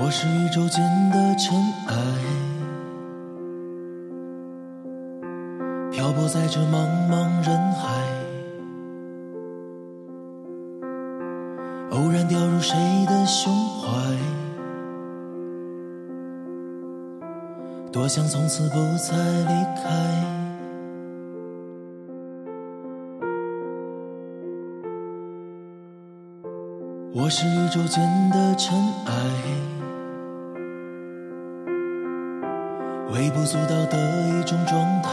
我是宇宙间的尘埃，漂泊在这茫茫人海，偶然掉入谁的胸怀，多想从此不再离开。我是宇宙间的尘埃，微不足道的一种状态，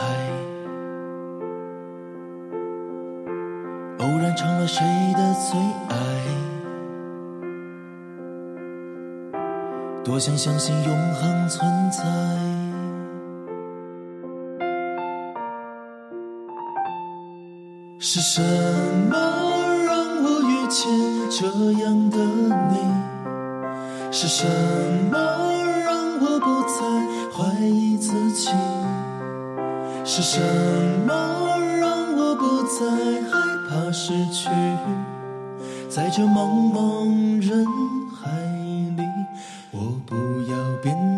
偶然成了谁的最爱。多想相信永恒存在，是什么让我遇见这样的你？是什么是什么让我不再害怕失去？在这茫茫人海里，我不要变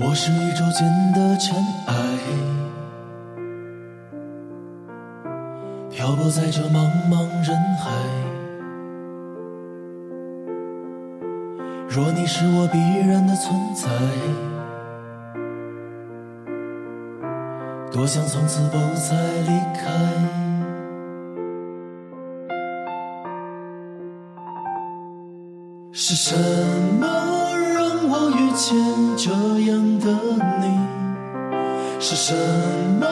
我是宇宙间的尘埃，漂泊在这茫茫人海。若你是我必然的存在，多想从此不再离开。是什么我遇见这样的你？是什么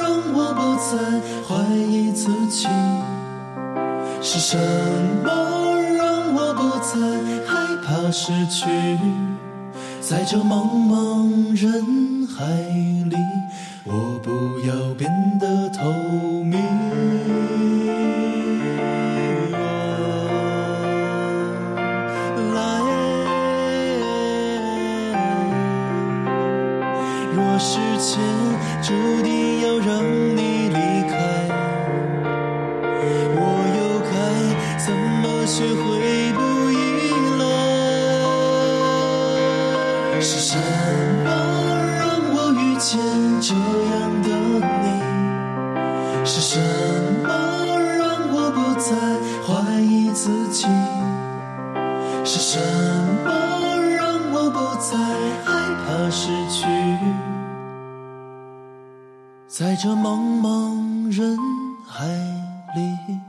让我不再怀疑自己？是什么让我不再害怕失去？在这茫茫人海里，我不要变得透明。时间注定要让你离开，我又该怎么学会不依赖？是什么让我遇见这样的你？是什么让我不再怀疑自己？是什么让我不再害怕失去？在这茫茫人海里，